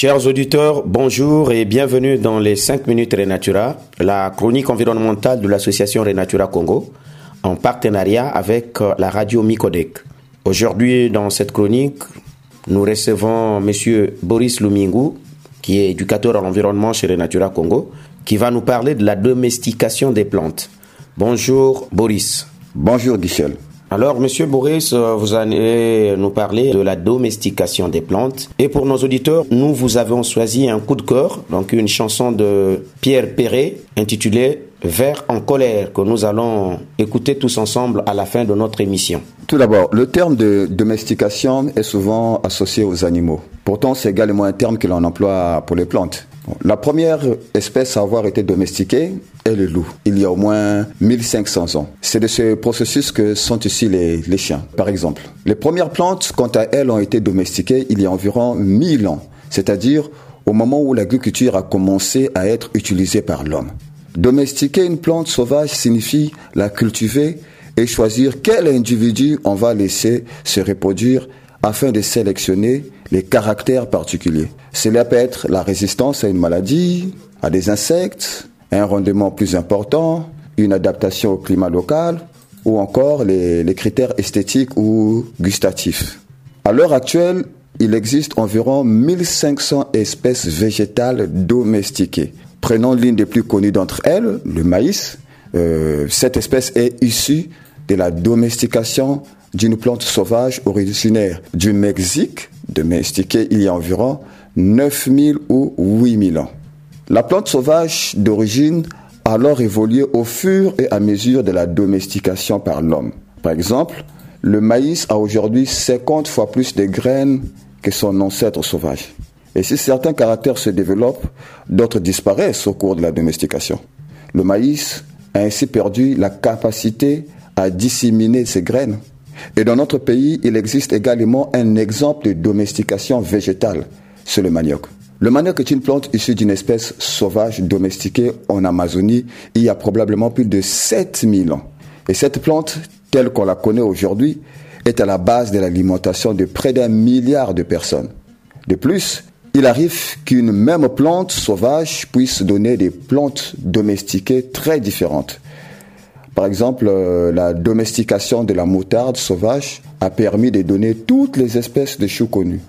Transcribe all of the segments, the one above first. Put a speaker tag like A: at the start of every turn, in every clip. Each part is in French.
A: Chers auditeurs, bonjour et bienvenue dans les 5 minutes Renatura, la chronique environnementale de l'association Renatura Congo, en partenariat avec euh, la radio Micodec. Aujourd'hui, dans cette chronique, nous recevons M. Boris Lumingu, qui est éducateur en environnement chez Renatura Congo, qui va nous parler de la domestication des plantes. Bonjour Boris.
B: Bonjour Michel.
A: Alors, Monsieur Boris, euh, vous allez nous parler de la domestication des plantes. Et pour nos auditeurs, nous vous avons choisi un coup de cœur, donc une chanson de Pierre Perret intitulée Vert en colère que nous allons écouter tous ensemble à la fin de notre émission.
B: Tout d'abord, le terme de domestication est souvent associé aux animaux. Pourtant, c'est également un terme que l'on emploie pour les plantes. La première espèce à avoir été domestiquée est le loup, il y a au moins 1500 ans. C'est de ce processus que sont les, les chiens, par exemple. Les premières plantes, quant à elles, ont été domestiquées il y a environ 1000 ans, c'est-à-dire au moment où l'agriculture a commencé à être utilisée par l'homme. Domestiquer une plante sauvage signifie la cultiver et choisir quel individu on va laisser se reproduire afin de sélectionner les caractères particuliers. Cela peut être la résistance à une maladie, à des insectes, un rendement plus important, une adaptation au climat local ou encore les, critères esthétiques ou gustatifs. À l'heure actuelle, il existe environ 1500 espèces végétales domestiquées. Prenons l'une des plus connues d'entre elles, le maïs. Euh, cette espèce est issue de la domestication d'une plante sauvage originaire du Mexique, domestiquée il y a environ 9000 ou 8000 ans. La plante sauvage d'origine a alors évolué au fur et à mesure de la domestication par l'homme. Par exemple, le maïs a aujourd'hui 50 fois plus de graines que son ancêtre sauvage. Et si certains caractères se développent, d'autres disparaissent au cours de la domestication. Le maïs a ainsi perdu la capacité à disséminer ses graines. Et dans notre pays, il existe également un exemple de domestication végétale, c'est le manioc. Le manioc est une plante issue d'une espèce sauvage domestiquée en Amazonie il y a probablement plus de 7000 ans. Et cette plante, telle qu'on la connaît aujourd'hui, est à la base de l'alimentation de près d'un milliard de personnes. De plus, il arrive qu'une même plante sauvage puisse donner des plantes domestiquées très différentes. Par exemple, euh, la domestication de la moutarde sauvage a permis de donner toutes les espèces de choux connues.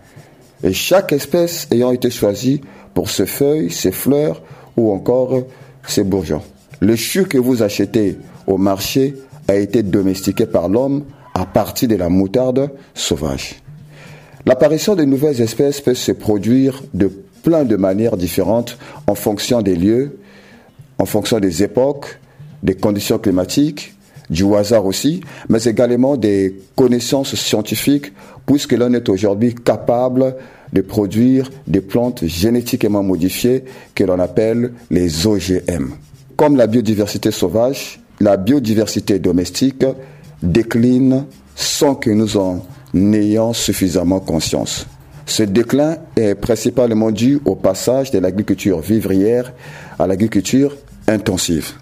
B: Et chaque espèce ayant été choisie pour ses feuilles, ses fleurs ou encore ses bourgeons. Le chou que vous achetez au marché a été domestiqué par l'homme à partir de la moutarde sauvage. L'apparition de nouvelles espèces peut se produire de plein de manières différentes en fonction des lieux, en fonction des époques, des conditions climatiques, du hasard aussi, mais également des connaissances scientifiques, puisque l'on est aujourd'hui capable de produire des plantes génétiquement modifiées que l'on appelle les OGM. Comme la biodiversité sauvage, la biodiversité domestique décline sans que nous en ayons suffisamment conscience. Ce déclin est principalement dû au passage de l'agriculture vivrière à l'agriculture intensive.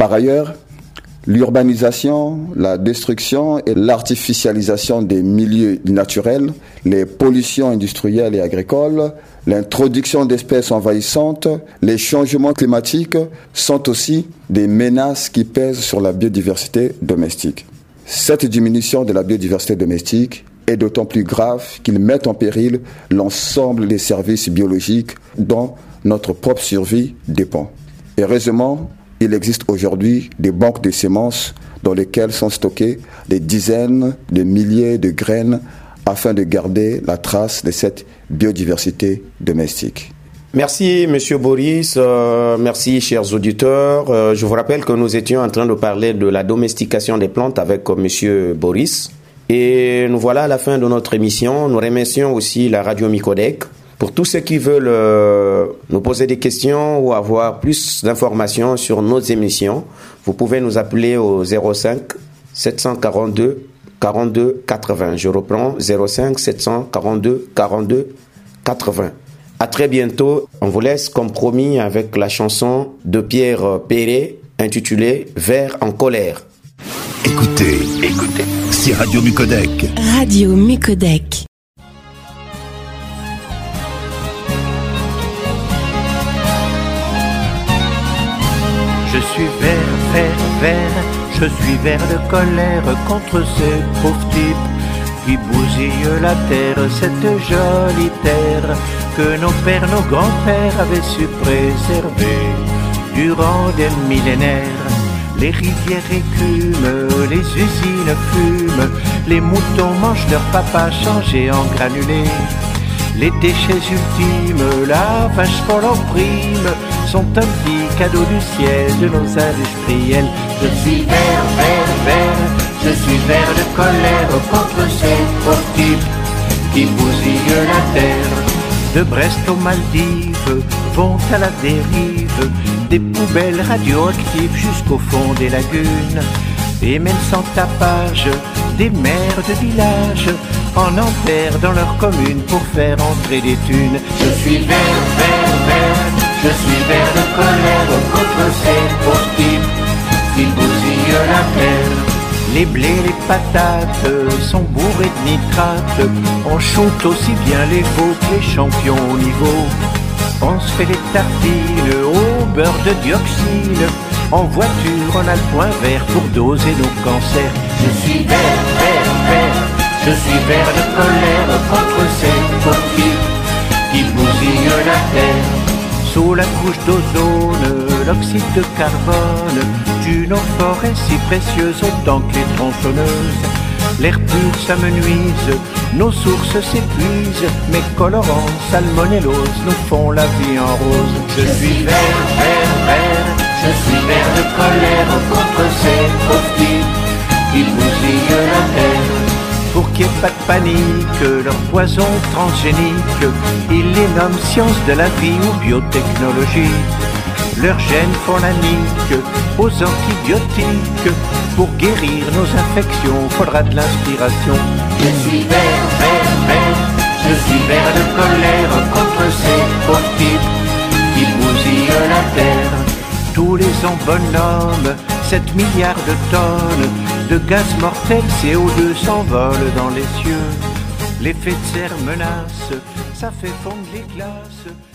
B: Par ailleurs, l'urbanisation, la destruction et l'artificialisation des milieux naturels, les pollutions industrielles et agricoles, l'introduction d'espèces envahissantes, les changements climatiques sont aussi des menaces qui pèsent sur la biodiversité domestique. Cette diminution de la biodiversité domestique est d'autant plus grave qu'il met en péril l'ensemble des services biologiques dont notre propre survie dépend. Heureusement, il existe aujourd'hui des banques de semences dans lesquelles sont stockées des dizaines de milliers de graines afin de garder la trace de cette biodiversité domestique.
A: Merci, Monsieur Boris. Euh, merci, chers auditeurs. Euh, je vous rappelle que nous étions en train de parler de la domestication des plantes avec euh, Monsieur Boris. Et nous voilà à la fin de notre émission. Nous remercions aussi la radio Micodec Pour tous ceux qui veulent euh, nous poser des questions ou avoir plus d'informations sur nos émissions, vous pouvez nous appeler au 05 742 42 80. Je reprends 05 742 42 80. À très bientôt. On vous laisse comme promis avec la chanson de Pierre Perret intitulée Vert en colère.
C: Écoutez, écoutez, c'est Radio Mucodec.
D: Radio Mucodec.
E: Je suis vert de colère contre ces pauvres types qui bousillent la terre, cette jolie terre que nos pères, nos grands-pères avaient su préserver durant des millénaires. Les rivières écument, les usines fument, les moutons mangent leur papa changé en granulés. Les déchets ultimes, la vache qu'on l'opprime, sont un petit cadeau du ciel de nos industriels. Je suis vert, vert, vert, je suis vert de colère contre ces pauvres qui bousillent la terre. De Brest aux Maldives vont à la dérive des poubelles radioactives jusqu'au fond des lagunes. Et même sans tapage, des maires de village en enterrent dans leur commune pour faire entrer des thunes. Je suis vert, vert, vert, je suis Les blés, les patates sont bourrés de nitrates. On shoot aussi bien les veaux que les champions au niveau. On se fait les tartines au beurre de dioxyde. En voiture, on a le point vert pour doser nos cancers. Je suis vert, vert, vert. Je suis vert de colère contre ces types qui bousillent la terre. La couche d'ozone, l'oxyde de carbone tue nos forêts si précieuses autant que les tronçonneuses. L'air pur s'amenuise, nos sources s'épuisent, mes colorants salmonellose nous font la vie en rose. Je suis vert, vert, vert, je suis vert de colère contre ces pauvres qui bousillent la terre. Pour qu'il n'y ait pas de panique, leur poison transgénique, ils les nomment science de la vie ou biotechnologie. Leurs gènes font la nique aux antibiotiques. Pour guérir nos infections, faudra de l'inspiration. Je suis vert, vert, vert, je suis vert de colère contre ces pauvres types qui bousillent la terre. Tous les ans, bonhomme, 7 milliards de tonnes de gaz mortel CO2 s'envolent dans les cieux. L'effet de serre menace, ça fait fondre les glaces.